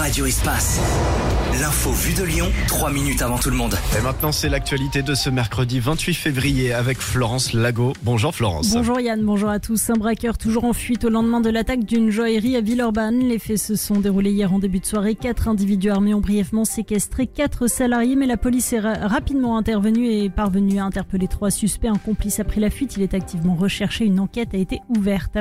Radio Espace. L'info vue de Lyon, 3 minutes avant tout le monde. Et maintenant, c'est l'actualité de ce mercredi 28 février avec Florence Lago. Bonjour Florence. Bonjour Yann, bonjour à tous. Un braqueur toujours en fuite au lendemain de l'attaque d'une joaillerie à Villeurbanne. Les faits se sont déroulés hier en début de soirée. Quatre individus armés ont brièvement séquestré quatre salariés, mais la police est ra- rapidement intervenue et est parvenue à interpeller trois suspects. Un complice a pris la fuite. Il est activement recherché. Une enquête a été ouverte.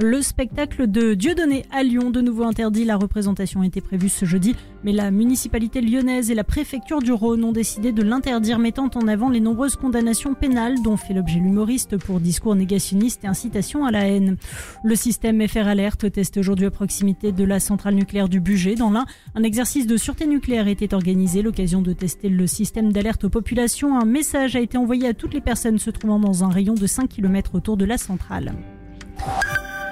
Le spectacle de Dieudonné à Lyon, de nouveau interdit. La représentation était prévue ce jeudi, mais la municipalité lyonnaise et la préfecture du Rhône ont décidé de l'interdire, mettant en avant les nombreuses condamnations pénales dont fait l'objet l'humoriste pour discours négationnistes et incitation à la haine. Le système FR Alert teste aujourd'hui à proximité de la centrale nucléaire du Bugey. Dans l'un, un exercice de sûreté nucléaire était organisé, l'occasion de tester le système d'alerte aux populations. Un message a été envoyé à toutes les personnes se trouvant dans un rayon de 5 km autour de la centrale.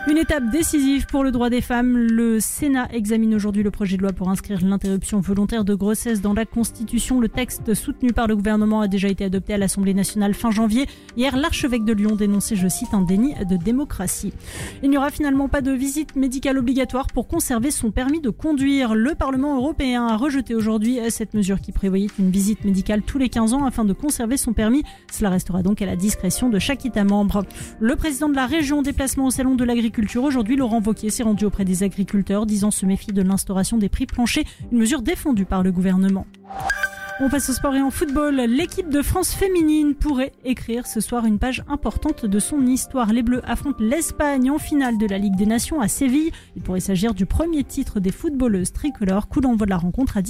Une étape décisive pour le droit des femmes. Le Sénat examine aujourd'hui le projet de loi pour inscrire l'interruption volontaire de grossesse dans la Constitution. Le texte soutenu par le gouvernement a déjà été adopté à l'Assemblée nationale fin janvier. Hier, l'archevêque de Lyon dénonçait, je cite, un déni de démocratie. Il n'y aura finalement pas de visite médicale obligatoire pour conserver son permis de conduire. Le Parlement européen a rejeté aujourd'hui cette mesure qui prévoyait une visite médicale tous les 15 ans afin de conserver son permis. Cela restera donc à la discrétion de chaque État membre. Le président de la région déplacement au salon de l'agriculture aujourd'hui, Laurent Wauquiez s'est rendu auprès des agriculteurs, disant se méfier de l'instauration des prix planchers, une mesure défendue par le gouvernement. On passe au sport et en football. L'équipe de France féminine pourrait écrire ce soir une page importante de son histoire. Les Bleus affrontent l'Espagne en finale de la Ligue des Nations à Séville. Il pourrait s'agir du premier titre des footballeuses tricolores. Coup d'envoi de la rencontre à